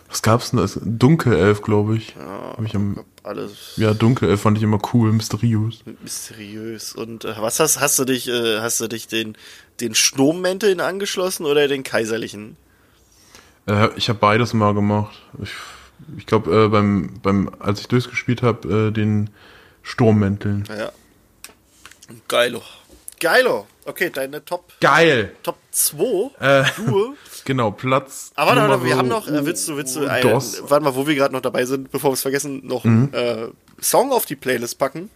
Speaker 2: was gab's denn? Das- Dunkelelf, glaube ich. Hab ich am,
Speaker 1: Alles
Speaker 2: ja, Dunkelelf fand ich immer cool, mysteriös.
Speaker 1: mysteriös. Und äh, was hast, hast du dich, äh, hast du dich den, den Sturmmänteln angeschlossen oder den kaiserlichen?
Speaker 2: Äh, ich habe beides mal gemacht. Ich, ich glaube, äh, beim, beim, als ich durchgespielt habe, äh, den Sturmmänteln.
Speaker 1: Ja. Geilo. Geilo. Okay, deine Top,
Speaker 2: Geil!
Speaker 1: Top 2.
Speaker 2: Äh. <laughs> Genau, Platz.
Speaker 1: Aber warte, warte,
Speaker 2: Nummer
Speaker 1: wir haben noch, äh, willst du, willst du,
Speaker 2: Dos.
Speaker 1: warte mal, wo wir gerade noch dabei sind, bevor wir es vergessen, noch
Speaker 2: Mhm.
Speaker 1: einen äh, Song auf die Playlist packen?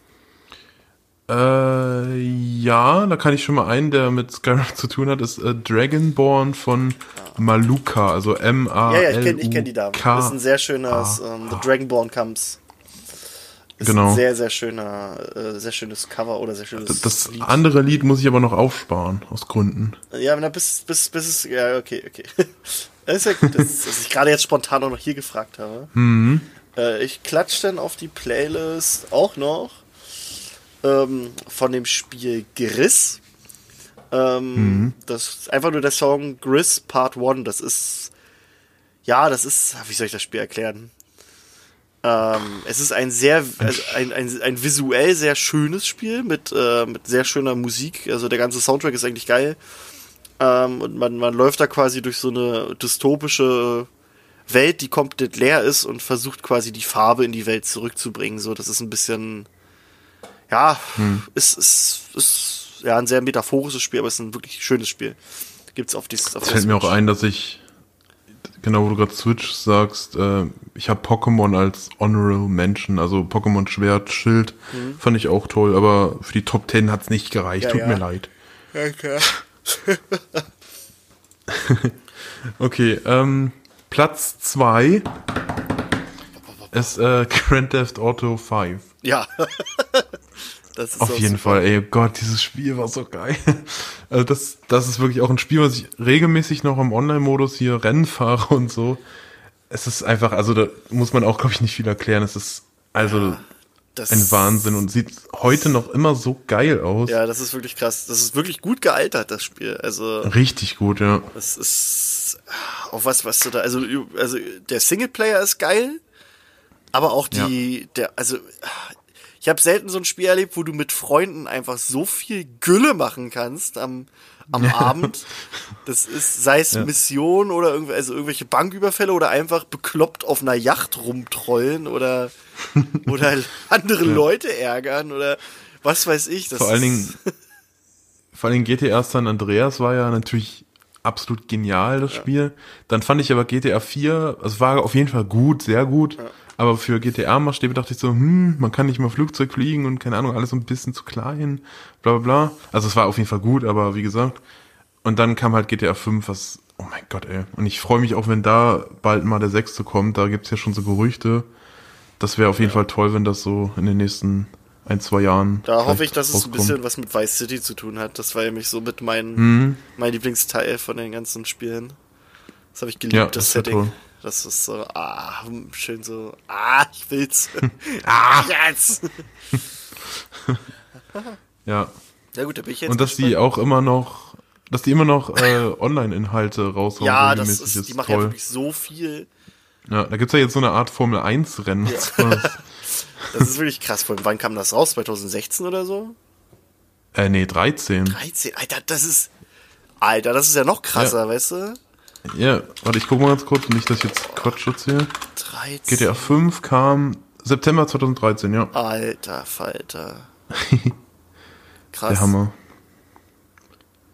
Speaker 2: Äh, ja, da kann ich schon mal einen, der mit Skyrim <laughs> zu tun hat, ist äh, Dragonborn von Maluka, also m a
Speaker 1: Ja, ja,
Speaker 2: l
Speaker 1: ich kenne ich kenn die Dame. Das ist ein sehr schönes ähm, The Dragonborn Comes. Ist
Speaker 2: Genau.
Speaker 1: ein sehr, sehr schöner, äh, sehr schönes Cover oder sehr schönes
Speaker 2: Das
Speaker 1: Lied.
Speaker 2: andere Lied muss ich aber noch aufsparen, aus Gründen.
Speaker 1: Ja, na, bis, bis, bis es, ja, okay, okay. <laughs> Das ist ja gut, dass, dass ich gerade jetzt spontan auch noch hier gefragt habe.
Speaker 2: Mhm.
Speaker 1: Äh, ich klatsch dann auf die Playlist auch noch ähm, von dem Spiel Gris. Ähm,
Speaker 2: Mhm.
Speaker 1: Das ist einfach nur der Song Gris Part 1. Das ist, ja, das ist, wie soll ich das Spiel erklären? Ähm, es ist ein sehr, also ein, ein, ein visuell sehr schönes Spiel mit, äh, mit sehr schöner Musik. Also der ganze Soundtrack ist eigentlich geil. Ähm, und man, man läuft da quasi durch so eine dystopische Welt, die komplett leer ist und versucht quasi die Farbe in die Welt zurückzubringen. So, das ist ein bisschen, ja, ist, ist, ist ja ein sehr metaphorisches Spiel, aber es ist ein wirklich schönes Spiel. Gibt's auf dies, auf
Speaker 2: Es fällt mir auch ein, dass ich, genau wo du gerade Switch sagst, äh, ich habe Pokémon als Honorable Mention, also Pokémon Schwert, Schild, fand ich auch toll, aber für die Top 10 hat's nicht gereicht,
Speaker 1: Ja,
Speaker 2: tut
Speaker 1: ja.
Speaker 2: mir leid.
Speaker 1: Okay. <laughs>
Speaker 2: Okay, ähm, Platz 2 <laughs> ist äh, Grand Theft Auto 5.
Speaker 1: Ja. <laughs> das ist
Speaker 2: Auf jeden
Speaker 1: super.
Speaker 2: Fall, ey, Gott, dieses Spiel war so geil. Also <laughs> das, das ist wirklich auch ein Spiel, was ich regelmäßig noch im Online-Modus hier Rennen fahre <laughs> und so. Es ist einfach, also da muss man auch, glaube ich, nicht viel erklären. Es ist also
Speaker 1: Das,
Speaker 2: ein Wahnsinn und sieht heute noch immer so geil aus.
Speaker 1: Ja, das ist wirklich krass. Das ist wirklich gut gealtert, das Spiel. Also,
Speaker 2: Richtig gut, ja.
Speaker 1: das ist auch was, was du da, also, also der Singleplayer ist geil, aber auch die, der, also, ich habe selten so ein Spiel erlebt, wo du mit Freunden einfach so viel Gülle machen kannst am, am Abend. Das ist, sei es Mission oder irgendwie, also irgendwelche Banküberfälle oder einfach bekloppt auf einer Yacht rumtrollen oder, <laughs> oder andere Leute ärgern oder was weiß ich. Das
Speaker 2: Vor allen Dingen, <laughs> vor allen Dingen GTA San Andreas war ja natürlich absolut genial, das Spiel. Dann fand ich aber GTA 4, es war auf jeden Fall gut, sehr gut. Aber für GTA-Maßstäbe dachte ich so, hm, man kann nicht mal Flugzeug fliegen und keine Ahnung, alles so ein bisschen zu klein, bla bla bla. Also es war auf jeden Fall gut, aber wie gesagt. Und dann kam halt GTA 5, was, oh mein Gott, ey. Und ich freue mich auch, wenn da bald mal der sechste kommt. Da gibt's ja schon so Gerüchte. Das wäre auf jeden Fall toll, wenn das so in den nächsten ein, zwei Jahren.
Speaker 1: Da hoffe
Speaker 2: vielleicht
Speaker 1: ich, dass es ein
Speaker 2: rauskommt.
Speaker 1: bisschen was mit Vice City zu tun hat. Das war ja mich so mit mein,
Speaker 2: Mhm.
Speaker 1: mein Lieblingsteil von den ganzen Spielen. Das habe ich geliebt,
Speaker 2: Ja,
Speaker 1: das,
Speaker 2: das
Speaker 1: Setting.
Speaker 2: toll.
Speaker 1: Das ist so, ah, schön so, ah, ich will's. <laughs> ah, jetzt. <laughs>
Speaker 2: Ja.
Speaker 1: Ja gut, da bin ich jetzt
Speaker 2: Und dass die
Speaker 1: gespannt.
Speaker 2: auch immer noch, dass die immer noch äh, <laughs> Online-Inhalte raushauen.
Speaker 1: ja, das
Speaker 2: regelmäßig,
Speaker 1: ist, die machen ja wirklich so viel.
Speaker 2: Ja, da gibt's ja jetzt so eine Art Formel 1-Rennen.
Speaker 1: Das ist wirklich krass. Allem, wann kam das raus? 2016 oder so?
Speaker 2: äh, nee, 13.
Speaker 1: 13. Alter, das ist, Alter, das ist ja noch krasser,
Speaker 2: Ja.
Speaker 1: weißt du?
Speaker 2: Ja, warte, ich gucke mal ganz kurz, nicht, dass ich jetzt Quatsch erzähle.
Speaker 1: 13.
Speaker 2: GTA 5 kam September 2013, ja.
Speaker 1: Alter Falter. <laughs> Krass.
Speaker 2: Der Hammer.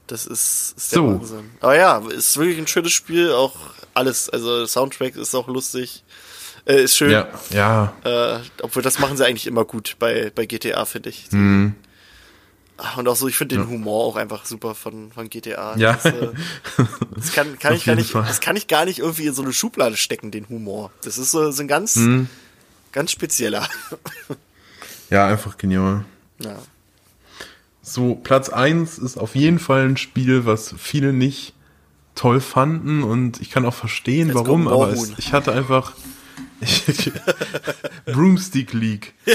Speaker 1: Das ist, ist der
Speaker 2: So.
Speaker 1: Wahnsinn. Aber ja, ist wirklich ein schönes Spiel, auch alles. Also der Soundtrack ist auch lustig. Äh, ist schön.
Speaker 2: Ja, ja.
Speaker 1: Äh, obwohl das machen sie eigentlich immer gut bei, bei GTA, finde ich.
Speaker 2: Mhm.
Speaker 1: Ach, Und auch so, ich finde den Humor auch einfach super von, von GTA.
Speaker 2: Ja.
Speaker 1: Das, äh, das kann, <laughs> kann ich gar nicht,
Speaker 2: Fall.
Speaker 1: das kann ich gar nicht irgendwie in so eine Schublade stecken, den Humor. Das ist so, so ein ganz,
Speaker 2: Mhm.
Speaker 1: ganz spezieller. <laughs>
Speaker 2: Ja, einfach genial.
Speaker 1: ja.
Speaker 2: So, Platz 1 ist auf jeden Fall ein Spiel, was viele nicht toll fanden und ich kann auch verstehen,
Speaker 1: go,
Speaker 2: warum, aber es, ich hatte einfach <laughs> Broomstick League. <laughs>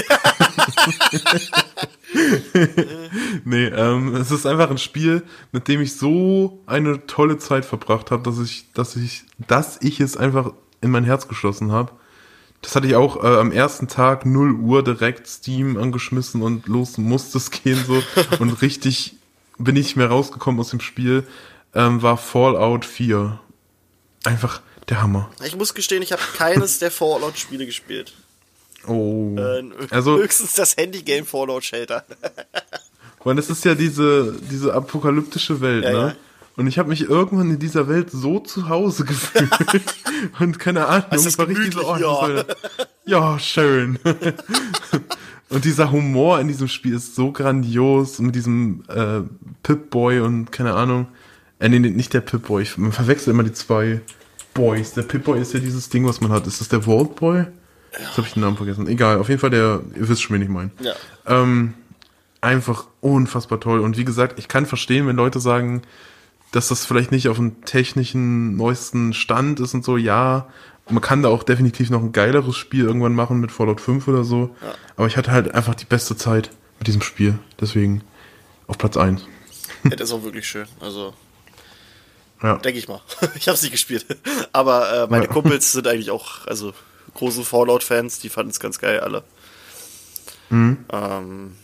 Speaker 2: nee, ähm, es ist einfach ein Spiel, mit dem ich so eine tolle Zeit verbracht habe, dass ich, dass ich, dass ich es einfach in mein Herz geschlossen habe. Das hatte ich auch äh, am ersten Tag 0 Uhr direkt Steam angeschmissen und los musste es gehen so. und richtig bin ich mehr rausgekommen aus dem Spiel, ähm, war Fallout 4. Einfach der Hammer.
Speaker 1: Ich muss gestehen, ich habe keines der Fallout-Spiele gespielt.
Speaker 2: Oh.
Speaker 1: Äh,
Speaker 2: also,
Speaker 1: höchstens das Handy-Game Fallout Shelter.
Speaker 2: weil es ist ja diese, diese apokalyptische Welt,
Speaker 1: Ja,
Speaker 2: ne?
Speaker 1: ja.
Speaker 2: Und ich habe mich irgendwann in dieser Welt so zu Hause <laughs> gefühlt. und keine Ahnung,
Speaker 1: Es ist
Speaker 2: war richtig so, oh, das
Speaker 1: ja.
Speaker 2: ja, schön. <laughs> und dieser Humor in diesem Spiel ist so grandios mit diesem äh, Pip-Boy und keine Ahnung. Äh, nee, nicht der Pip-Boy. Ich man verwechselt immer die zwei Boys. Der Pip-Boy ist ja dieses Ding, was man hat. Ist das der Vault-Boy? Jetzt habe ich den Namen vergessen. Egal, auf jeden Fall der, ihr wisst schon, wen ich meine.
Speaker 1: Ja.
Speaker 2: Ähm, einfach unfassbar toll. Und wie gesagt, ich kann verstehen, wenn Leute sagen, dass das vielleicht nicht auf dem technischen neuesten Stand ist und so, ja. Man kann da auch definitiv noch ein geileres Spiel irgendwann machen mit Fallout 5 oder so.
Speaker 1: Ja.
Speaker 2: Aber ich hatte halt einfach die beste Zeit mit diesem Spiel. Deswegen auf Platz 1.
Speaker 1: ja, das ist auch wirklich schön. Also,
Speaker 2: Ja.
Speaker 1: denke ich mal. <laughs> Ich habe es nicht gespielt. <laughs> Aber äh, meine
Speaker 2: Ja.
Speaker 1: Kumpels sind eigentlich auch, also große Fallout-Fans, die fanden es ganz geil, alle.
Speaker 2: Mhm.
Speaker 1: Ähm,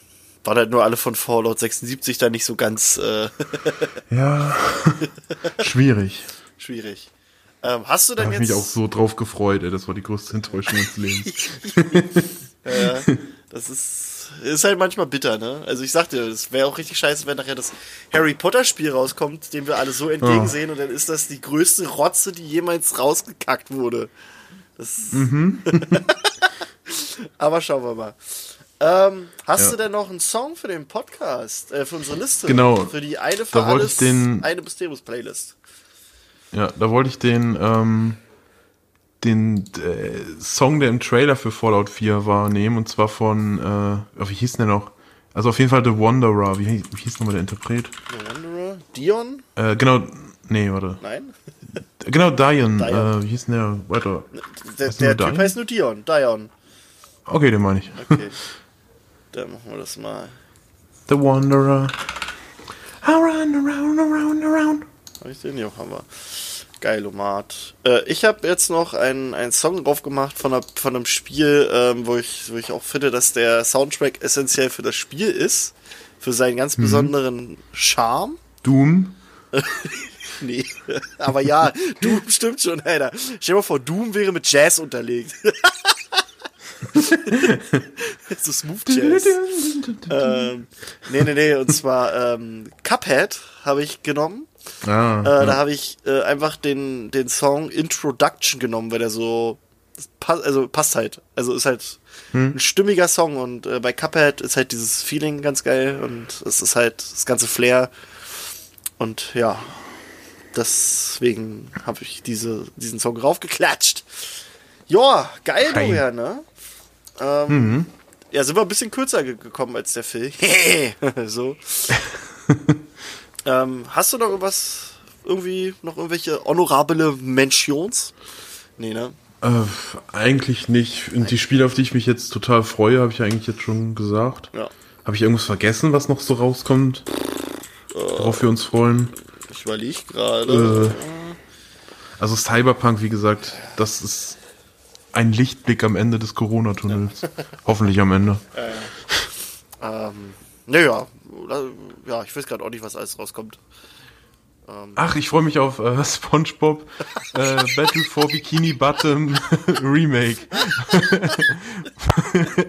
Speaker 1: waren halt nur alle von Fallout 76 da nicht so ganz äh, <laughs>
Speaker 2: Ja. Schwierig.
Speaker 1: schwierig. Ähm, hast du
Speaker 2: Da
Speaker 1: denn
Speaker 2: habe ich
Speaker 1: jetzt.
Speaker 2: mich auch so drauf gefreut, ey. Das war die größte Enttäuschung meines Lebens.
Speaker 1: Ja, das ist, ist halt manchmal bitter, ne? Also ich sag dir, es wäre auch richtig scheiße, wenn nachher das Harry Potter Spiel rauskommt, dem wir alle so entgegensehen und dann ist das die größte Rotze, die jemals rausgekackt wurde. Das <laughs> Aber schauen wir mal. Ähm, hast
Speaker 2: Ja.
Speaker 1: du denn noch einen Song für den Podcast, äh, für unsere Liste?
Speaker 2: Genau.
Speaker 1: Für die eine für
Speaker 2: Da
Speaker 1: alles,
Speaker 2: ich den-
Speaker 1: eine Mysteriums-Playlist.
Speaker 2: Ja, da wollte ich den, ähm, den äh, Song, der im Trailer für Fallout 4 war, nehmen. Und zwar von, äh, oh, wie hieß denn der noch? Also auf jeden Fall The Wanderer. Wie, hieß- wie hieß nochmal der Interpret?
Speaker 1: The Wanderer? Dion?
Speaker 2: Äh, genau, nee, warte.
Speaker 1: Nein?
Speaker 2: Genau, Dion.
Speaker 1: Dion.
Speaker 2: Äh, wie hieß denn der? Weiter.
Speaker 1: Der, der
Speaker 2: nur
Speaker 1: Typ
Speaker 2: Dion?
Speaker 1: heißt nur Dion. Dion.
Speaker 2: Okay, den meine ich.
Speaker 1: Okay. <laughs> Dann machen wir das mal.
Speaker 2: The Wanderer. Around, around, around, around.
Speaker 1: Hab ich den? Ja, haben wir. Geil, Omat. Äh, ich habe jetzt noch einen, einen Song drauf gemacht von, einer, von einem Spiel, ähm, wo, ich, wo ich auch finde, dass der Soundtrack essentiell für das Spiel ist. Für seinen ganz besonderen Charme.
Speaker 2: Doom. <laughs>
Speaker 1: Nee, aber ja, Doom stimmt schon, Alter. Stell dir mal vor, Doom wäre mit Jazz unterlegt. <laughs> so Smooth Jazz. ähm, nee, nee, nee, und zwar ähm, Cuphead habe ich genommen.
Speaker 2: Ah,
Speaker 1: Äh, Da habe ich äh, einfach den, den Song Introduction genommen, weil der so pass, also passt halt. Also ist halt ein stimmiger Song und äh, bei Cuphead ist halt dieses Feeling ganz geil und es ist halt das ganze Flair. Und ja, deswegen habe ich diese, diesen Song raufgeklatscht. Ja, geil,
Speaker 2: Geil.
Speaker 1: Dorian, ne? Ähm, Ja, sind wir ein bisschen kürzer ge gekommen als der Phil. <laughs> so. <laughs> ähm, hast du noch irgendwas, irgendwie, noch irgendwelche honorable Mentions? Nee, ne?
Speaker 2: Äh, eigentlich nicht. Und die Spiele, auf die ich mich jetzt total freue, habe ich eigentlich jetzt schon gesagt.
Speaker 1: Ja.
Speaker 2: Habe ich irgendwas vergessen, was noch so rauskommt? Worauf wir uns freuen?
Speaker 1: Ich überlege gerade.
Speaker 2: Äh, also Cyberpunk, wie gesagt, das ist ein Lichtblick am Ende des Corona-Tunnels. Hoffentlich am Ende.
Speaker 1: Ähm, naja, ja, ich weiß gerade auch nicht, was alles rauskommt.
Speaker 2: Ach, ich freue mich auf äh, SpongeBob äh, Battle for Bikini Bottom <laughs> Remake. <laughs>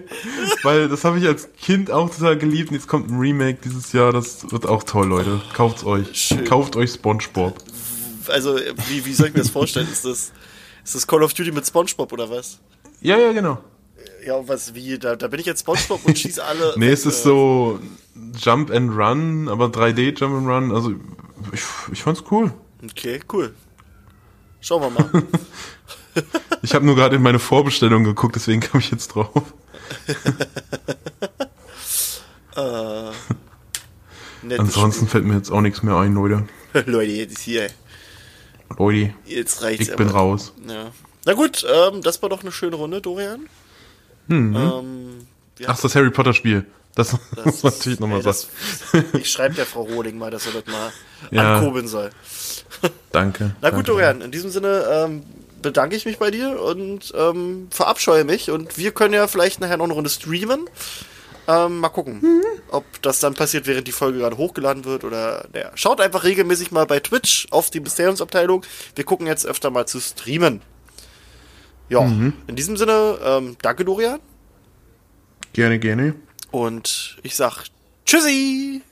Speaker 2: Weil das habe ich als Kind auch total geliebt und jetzt kommt ein Remake dieses Jahr. Das wird auch toll, Leute. Kauft's euch.
Speaker 1: Schön.
Speaker 2: Kauft euch SpongeBob.
Speaker 1: Also, wie, wie soll ich mir das vorstellen? Ist das, ist das Call of Duty mit Spongebob oder was?
Speaker 2: Ja, ja, genau.
Speaker 1: Ja, und was, wie, da, da bin ich jetzt Spongebob und schieße alle.
Speaker 2: Nee, es ist
Speaker 1: äh,
Speaker 2: so Jump and Run, aber 3D Jump and Run. Also ich, ich fand's cool.
Speaker 1: Okay, cool. Schauen wir mal. <laughs>
Speaker 2: Ich habe nur gerade in meine Vorbestellung geguckt, deswegen kam ich jetzt drauf. <laughs>
Speaker 1: Nettes
Speaker 2: Ansonsten fällt mir jetzt auch nichts mehr ein, Leute. <laughs>
Speaker 1: Leute, jetzt hier.
Speaker 2: Leute,
Speaker 1: Jetzt reicht's
Speaker 2: ich bin
Speaker 1: aber.
Speaker 2: raus.
Speaker 1: Ja. Na gut, ähm, das war doch eine schöne Runde, Dorian.
Speaker 2: Mhm.
Speaker 1: Ähm,
Speaker 2: Ach, das Harry Potter Spiel. Das,
Speaker 1: das <laughs>
Speaker 2: muss man natürlich nochmal sagen.
Speaker 1: das- Ich schreibe der Frau Rohling mal, dass er das mal
Speaker 2: Ja.
Speaker 1: ankurbeln soll.
Speaker 2: Danke.
Speaker 1: Na gut,
Speaker 2: danke.
Speaker 1: Dorian, in diesem Sinne ähm, bedanke ich mich bei dir und ähm, verabscheue mich. Und wir können ja vielleicht nachher noch eine Runde streamen. Ähm, mal gucken,
Speaker 2: Mhm.
Speaker 1: ob das dann passiert, während die Folge gerade hochgeladen wird oder. Naja, schaut einfach regelmäßig mal bei Twitch auf die Mysteriumsabteilung. Wir gucken jetzt öfter mal zu streamen. Ja,
Speaker 2: Mhm.
Speaker 1: in diesem Sinne, ähm, danke, Dorian.
Speaker 2: Gerne, gerne.
Speaker 1: Und ich sag Tschüssi!